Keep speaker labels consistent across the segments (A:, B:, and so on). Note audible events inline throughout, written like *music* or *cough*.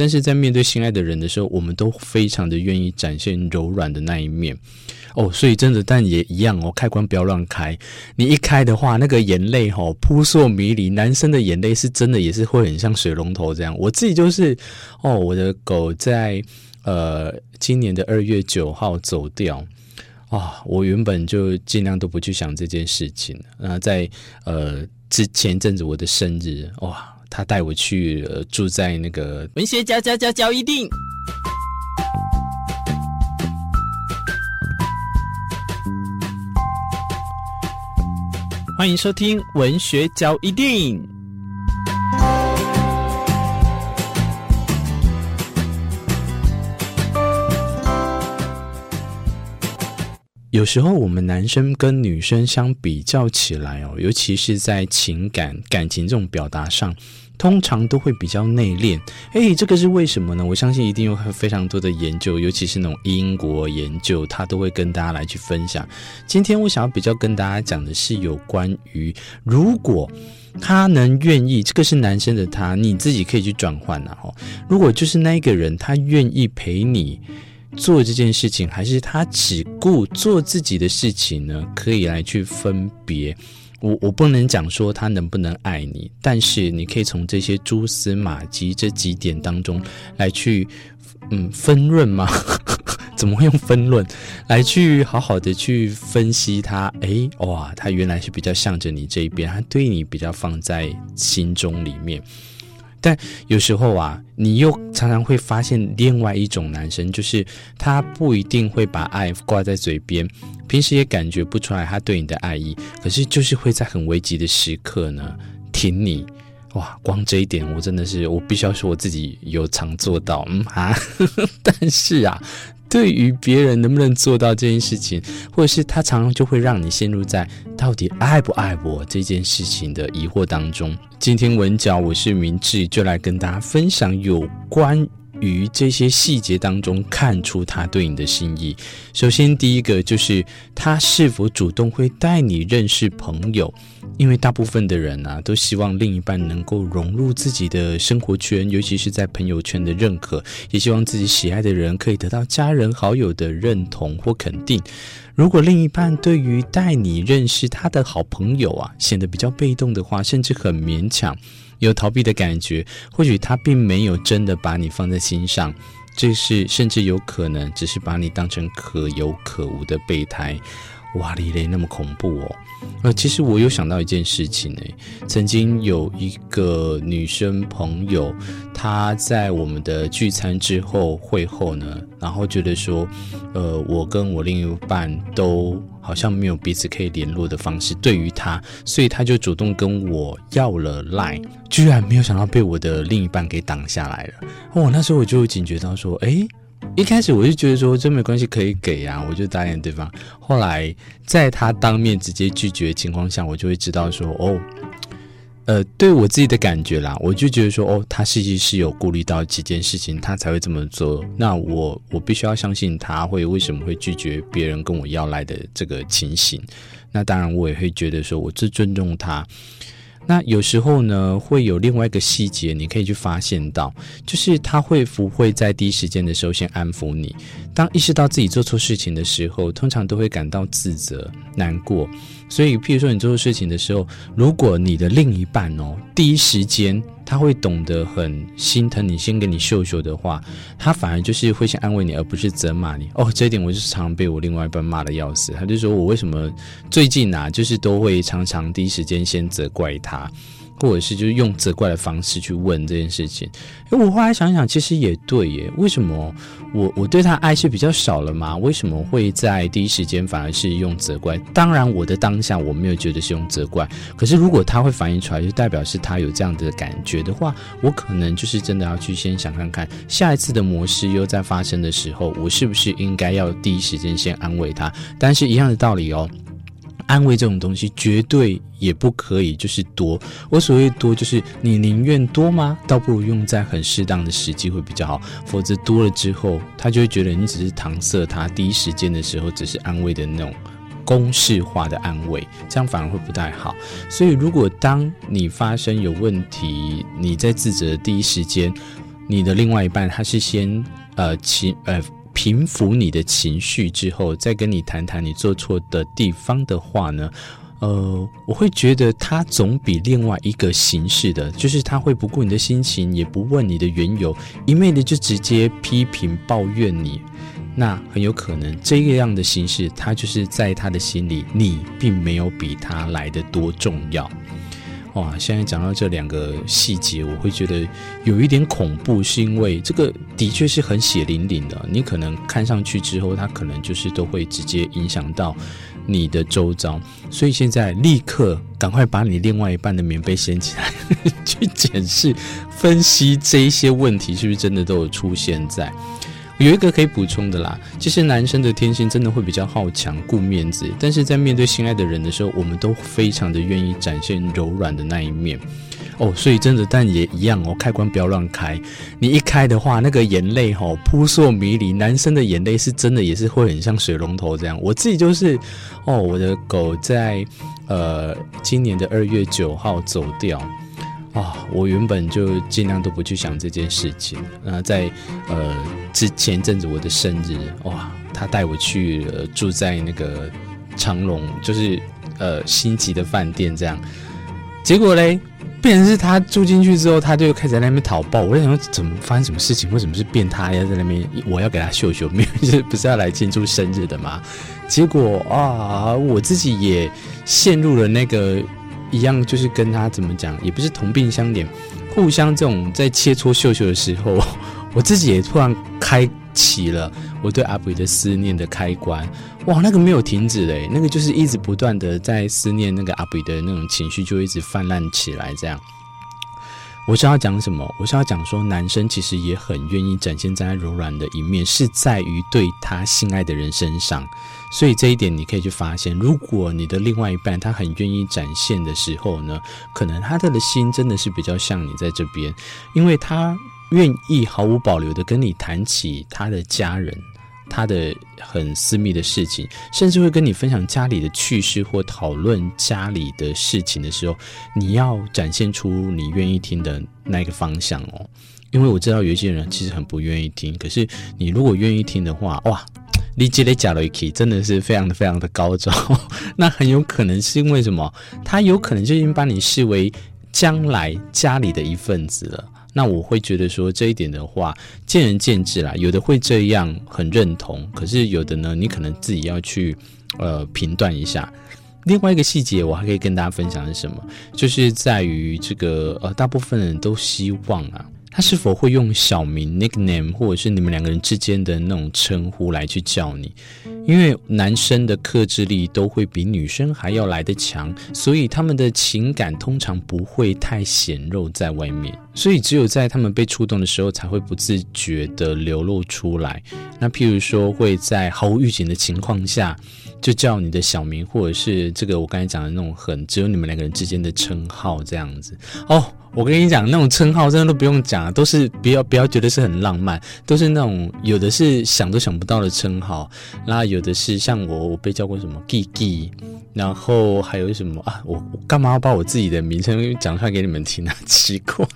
A: 但是在面对心爱的人的时候，我们都非常的愿意展现柔软的那一面。哦，所以真的，但也一样哦，开关不要乱开。你一开的话，那个眼泪哈扑朔迷离。男生的眼泪是真的，也是会很像水龙头这样。我自己就是哦，我的狗在呃今年的二月九号走掉啊、我原本就尽量都不去想这件事情。然后在呃之前一阵子我的生日哇，他带我去、呃、住在那个文学交交交交一定。欢迎收听文学交一定。有时候我们男生跟女生相比较起来哦，尤其是在情感、感情这种表达上。通常都会比较内敛，诶，这个是为什么呢？我相信一定有非常多的研究，尤其是那种英国研究，他都会跟大家来去分享。今天我想要比较跟大家讲的是有关于，如果他能愿意，这个是男生的他，你自己可以去转换啊。如果就是那个人，他愿意陪你做这件事情，还是他只顾做自己的事情呢？可以来去分别。我我不能讲说他能不能爱你，但是你可以从这些蛛丝马迹这几点当中来去，嗯，分论吗？*laughs* 怎么会用分论来去好好的去分析他？诶，哇，他原来是比较向着你这一边，他对你比较放在心中里面。但有时候啊，你又常常会发现另外一种男生，就是他不一定会把爱挂在嘴边，平时也感觉不出来他对你的爱意，可是就是会在很危急的时刻呢挺你。哇，光这一点我真的是，我必须要说我自己有常做到，嗯啊。*laughs* 但是啊。对于别人能不能做到这件事情，或者是他常常就会让你陷入在到底爱不爱我这件事情的疑惑当中。今天文角，我是明智，就来跟大家分享有关于这些细节当中看出他对你的心意。首先，第一个就是他是否主动会带你认识朋友。因为大部分的人啊，都希望另一半能够融入自己的生活圈，尤其是在朋友圈的认可，也希望自己喜爱的人可以得到家人好友的认同或肯定。如果另一半对于带你认识他的好朋友啊，显得比较被动的话，甚至很勉强，有逃避的感觉，或许他并没有真的把你放在心上，这是甚至有可能只是把你当成可有可无的备胎。哇哩嘞，那么恐怖哦！呃，其实我有想到一件事情诶，曾经有一个女生朋友，她在我们的聚餐之后会后呢，然后觉得说，呃，我跟我另一半都好像没有彼此可以联络的方式，对于她，所以她就主动跟我要了 Line，居然没有想到被我的另一半给挡下来了。哦，那时候我就警觉到说，诶。一开始我就觉得说这没关系，可以给啊，我就答应对方。后来在他当面直接拒绝的情况下，我就会知道说哦，呃，对我自己的感觉啦，我就觉得说哦，他实际是有顾虑到几件事情，他才会这么做。那我我必须要相信他会为什么会拒绝别人跟我要来的这个情形。那当然我也会觉得说，我最尊重他。那有时候呢，会有另外一个细节，你可以去发现到，就是他会不会在第一时间的时候先安抚你。当意识到自己做错事情的时候，通常都会感到自责、难过。所以，譬如说你做错事情的时候，如果你的另一半哦，第一时间他会懂得很心疼你，先给你秀秀的话，他反而就是会先安慰你，而不是责骂你。哦，这一点我就是常常被我另外一半骂的要死。他就说我为什么最近啊，就是都会常常第一时间先责怪他。或者是就是用责怪的方式去问这件事情，哎，我后来想想，其实也对耶。为什么我我对他爱是比较少了吗？为什么会在第一时间反而是用责怪？当然，我的当下我没有觉得是用责怪。可是如果他会反映出来，就代表是他有这样的感觉的话，我可能就是真的要去先想看看，下一次的模式又在发生的时候，我是不是应该要第一时间先安慰他？但是一样的道理哦。安慰这种东西绝对也不可以，就是多。我所谓多，就是你宁愿多吗？倒不如用在很适当的时机会比较好。否则多了之后，他就会觉得你只是搪塞他，第一时间的时候只是安慰的那种公式化的安慰，这样反而会不太好。所以，如果当你发生有问题，你在自责的第一时间。你的另外一半他是先呃情呃平复你的情绪之后，再跟你谈谈你做错的地方的话呢，呃，我会觉得他总比另外一个形式的，就是他会不顾你的心情，也不问你的缘由，一昧的就直接批评抱怨你。那很有可能这个样的形式，他就是在他的心里，你并没有比他来得多重要。哇，现在讲到这两个细节，我会觉得有一点恐怖，是因为这个的确是很血淋淋的。你可能看上去之后，他可能就是都会直接影响到你的周遭。所以现在立刻赶快把你另外一半的棉被掀起来，*laughs* 去检视、分析这一些问题是不是真的都有出现在。有一个可以补充的啦，其实男生的天性真的会比较好强、顾面子，但是在面对心爱的人的时候，我们都非常的愿意展现柔软的那一面哦。所以真的，但也一样哦，开关不要乱开，你一开的话，那个眼泪吼扑朔迷离。男生的眼泪是真的也是会很像水龙头这样。我自己就是哦，我的狗在呃今年的二月九号走掉。啊、我原本就尽量都不去想这件事情。那在呃之前阵子我的生日，哇，他带我去、呃、住在那个长隆，就是呃星级的饭店这样。结果嘞，变成是他住进去之后，他就开始在那边讨抱。我在想说，怎么发生什么事情？为什么是变他要在那边？我要给他秀秀，明明 *laughs* 是不是要来庆祝生日的嘛？结果啊，我自己也陷入了那个。一样就是跟他怎么讲，也不是同病相怜，互相这种在切磋秀秀的时候，*laughs* 我自己也突然开启了我对阿比的思念的开关。哇，那个没有停止嘞，那个就是一直不断的在思念那个阿比的那种情绪，就一直泛滥起来。这样，我是要讲什么？我是要讲说，男生其实也很愿意展现在柔软的一面，是在于对他心爱的人身上。所以这一点你可以去发现，如果你的另外一半他很愿意展现的时候呢，可能他的心真的是比较像你在这边，因为他愿意毫无保留的跟你谈起他的家人，他的很私密的事情，甚至会跟你分享家里的趣事或讨论家里的事情的时候，你要展现出你愿意听的那个方向哦，因为我知道有一些人其实很不愿意听，可是你如果愿意听的话，哇！你积累加了一期，真的是非常的非常的高招。*laughs* 那很有可能是因为什么？他有可能就已经把你视为将来家里的一份子了。那我会觉得说这一点的话，见仁见智啦。有的会这样很认同，可是有的呢，你可能自己要去呃评断一下。另外一个细节，我还可以跟大家分享是什么？就是在于这个呃，大部分人都希望啊。他是否会用小名 nickname，或者是你们两个人之间的那种称呼来去叫你？因为男生的克制力都会比女生还要来得强，所以他们的情感通常不会太显露在外面，所以只有在他们被触动的时候，才会不自觉地流露出来。那譬如说，会在毫无预警的情况下，就叫你的小名，或者是这个我刚才讲的那种很只有你们两个人之间的称号这样子哦。我跟你讲，那种称号真的都不用讲，都是不要不要觉得是很浪漫，都是那种有的是想都想不到的称号，然后有的是像我，我被叫过什么 Gigi，然后还有什么啊？我我干嘛要把我自己的名称讲出来给你们听呢？奇怪。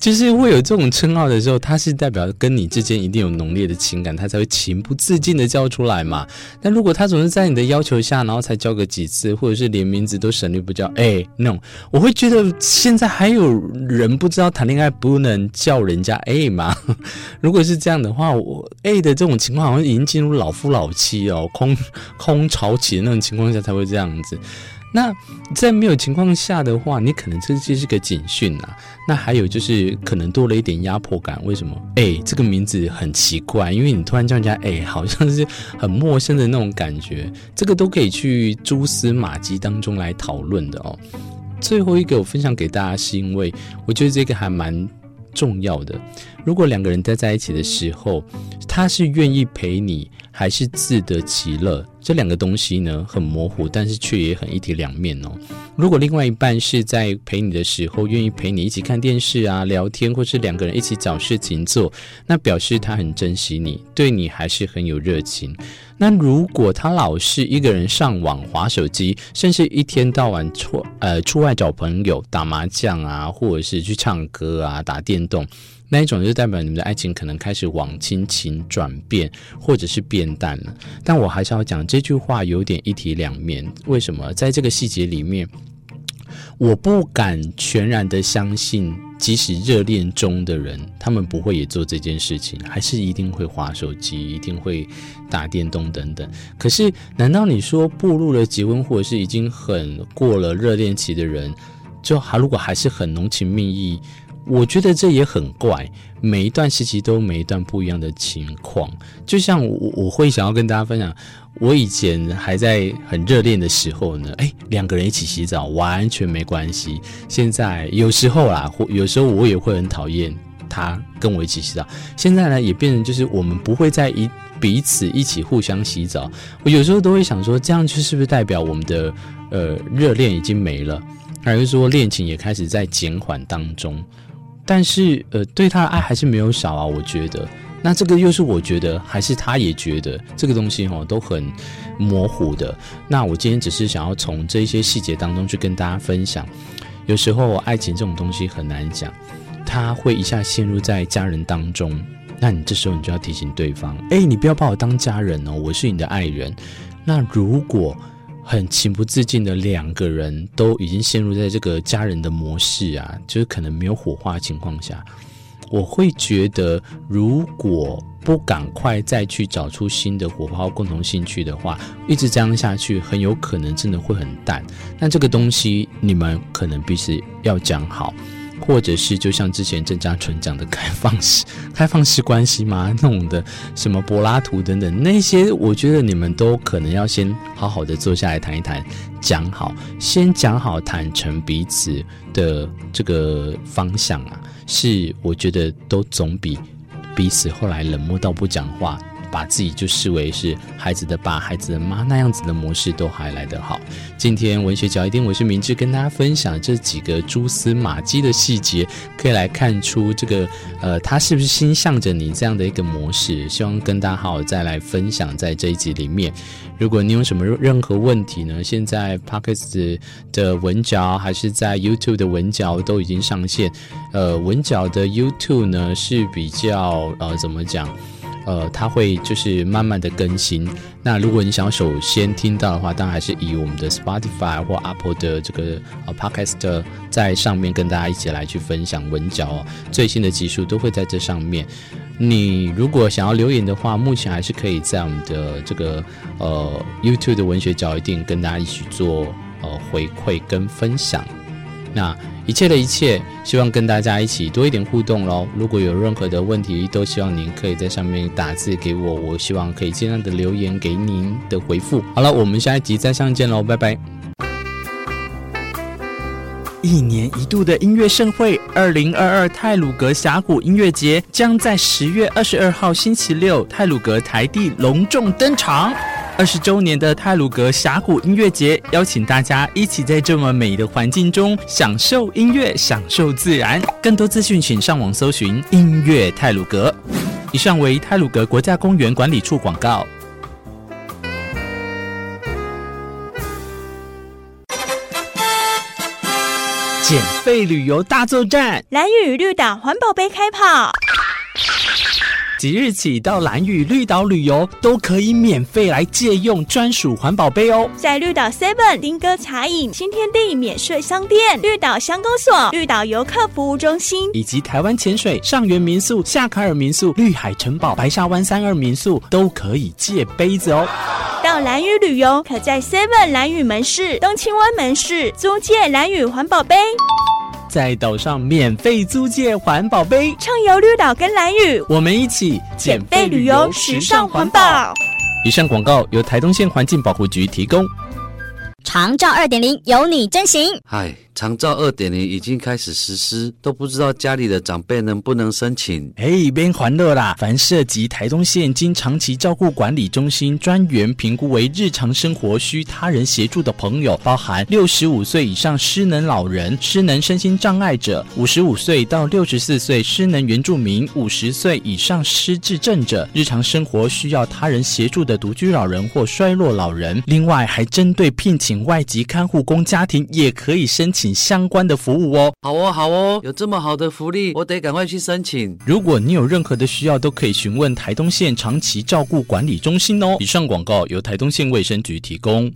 A: 就是会有这种称号的时候，它是代表跟你之间一定有浓烈的情感，他才会情不自禁的叫出来嘛。但如果他总是在你的要求下，然后才叫个几次，或者是连名字都省略不叫，哎、那种我会觉得现在还有人不知道谈恋爱不能叫人家 A 吗？*laughs* 如果是这样的话，我 A 的这种情况好像已经进入老夫老妻哦，空空巢期的那种情况下才会这样子。那在没有情况下的话，你可能这就是个警讯啊。那还有就是可能多了一点压迫感。为什么？哎，这个名字很奇怪，因为你突然叫人家哎，好像是很陌生的那种感觉。这个都可以去蛛丝马迹当中来讨论的哦。最后一个我分享给大家，是因为我觉得这个还蛮重要的。如果两个人待在一起的时候，他是愿意陪你，还是自得其乐？这两个东西呢，很模糊，但是却也很一体两面哦。如果另外一半是在陪你的时候，愿意陪你一起看电视啊、聊天，或是两个人一起找事情做，那表示他很珍惜你，对你还是很有热情。那如果他老是一个人上网、划手机，甚至一天到晚出呃出外找朋友、打麻将啊，或者是去唱歌啊、打电动。那一种就代表你们的爱情可能开始往亲情转变，或者是变淡了。但我还是要讲这句话有点一体两面。为什么？在这个细节里面，我不敢全然的相信，即使热恋中的人，他们不会也做这件事情，还是一定会划手机，一定会打电动等等。可是，难道你说步入了结婚，或者是已经很过了热恋期的人，就还如果还是很浓情蜜意？我觉得这也很怪，每一段时期都每一段不一样的情况。就像我我会想要跟大家分享，我以前还在很热恋的时候呢，诶，两个人一起洗澡完全没关系。现在有时候啦，或有时候我也会很讨厌他跟我一起洗澡。现在呢，也变成就是我们不会再一彼此一起互相洗澡。我有时候都会想说，这样就是不是代表我们的呃热恋已经没了，还是说恋情也开始在减缓当中？但是，呃，对他的爱还是没有少啊，我觉得。那这个又是我觉得，还是他也觉得这个东西哦，都很模糊的。那我今天只是想要从这些细节当中去跟大家分享。有时候爱情这种东西很难讲，他会一下陷入在家人当中。那你这时候你就要提醒对方，哎，你不要把我当家人哦，我是你的爱人。那如果很情不自禁的两个人都已经陷入在这个家人的模式啊，就是可能没有火花的情况下，我会觉得，如果不赶快再去找出新的火花、共同兴趣的话，一直这样下去，很有可能真的会很淡。那这个东西，你们可能必须要讲好。或者是就像之前郑家纯讲的开放式、开放式关系吗？那种的什么柏拉图等等那些，我觉得你们都可能要先好好的坐下来谈一谈，讲好，先讲好，坦诚彼此的这个方向啊，是我觉得都总比彼此后来冷漠到不讲话。把自己就视为是孩子的爸、孩子的妈那样子的模式都还来得好。今天文学角一定，我是明智，跟大家分享这几个蛛丝马迹的细节，可以来看出这个呃，他是不是心向着你这样的一个模式。希望跟大家好好再来分享在这一集里面。如果你有什么任何问题呢？现在 Podcast 的文角还是在 YouTube 的文角都已经上线。呃，文角的 YouTube 呢是比较呃，怎么讲？呃，它会就是慢慢的更新。那如果你想首先听到的话，当然还是以我们的 Spotify 或 Apple 的这个呃 Podcast 在上面跟大家一起来去分享文角，最新的集数都会在这上面。你如果想要留言的话，目前还是可以在我们的这个呃 YouTube 的文学角一定跟大家一起做呃回馈跟分享。那。一切的一切，希望跟大家一起多一点互动喽。如果有任何的问题，都希望您可以在上面打字给我，我希望可以尽量的留言给您的回复。好了，我们下一集再相见喽，拜拜。一年一度的音乐盛会——二零二二泰鲁阁峡谷音乐节，将在十月二十二号星期六泰鲁阁台地隆重登场。二十周年的泰鲁格峡谷音乐节，邀请大家一起在这么美的环境中享受音乐，享受自然。更多资讯，请上网搜寻“音乐泰鲁格”。以上为泰鲁格国家公园管理处广告。减废旅游大作战，
B: 蓝雨绿岛环保杯开跑。
A: 即日起到蓝屿绿岛旅游，都可以免费来借用专属环保杯哦。
B: 在绿岛 Seven、丁哥茶饮、新天地免税商店、绿岛乡公所、绿岛游客服务中心，
A: 以及台湾潜水、上元民宿、夏卡尔民宿、绿海城堡、白沙湾三二民宿，都可以借杯子哦。
B: 到蓝屿旅游，可在 Seven 蓝屿门市、东青湾门市租借蓝屿环保杯。
A: 在岛上免费租借环保杯，
B: 畅游绿岛跟蓝屿，
A: 我们一起
B: 减费旅游，时尚环保。
A: 以上广告由台东县环境保护局提供。
C: 长照二点零，有你真行。
D: 嗨。长照二点零已经开始实施，都不知道家里的长辈能不能申请。
A: 哎，别欢乐啦！凡涉及台东县经长期照顾管理中心专员评估为日常生活需他人协助的朋友，包含六十五岁以上失能老人、失能身心障碍者、五十五岁到六十四岁失能原住民、五十岁以上失智症者、日常生活需要他人协助的独居老人或衰弱老人。另外，还针对聘请外籍看护工家庭，也可以申请。请相关的服务哦。
D: 好哦，好哦，有这么好的福利，我得赶快去申请。
A: 如果你有任何的需要，都可以询问台东县长期照顾管理中心哦。以上广告由台东县卫生局提供。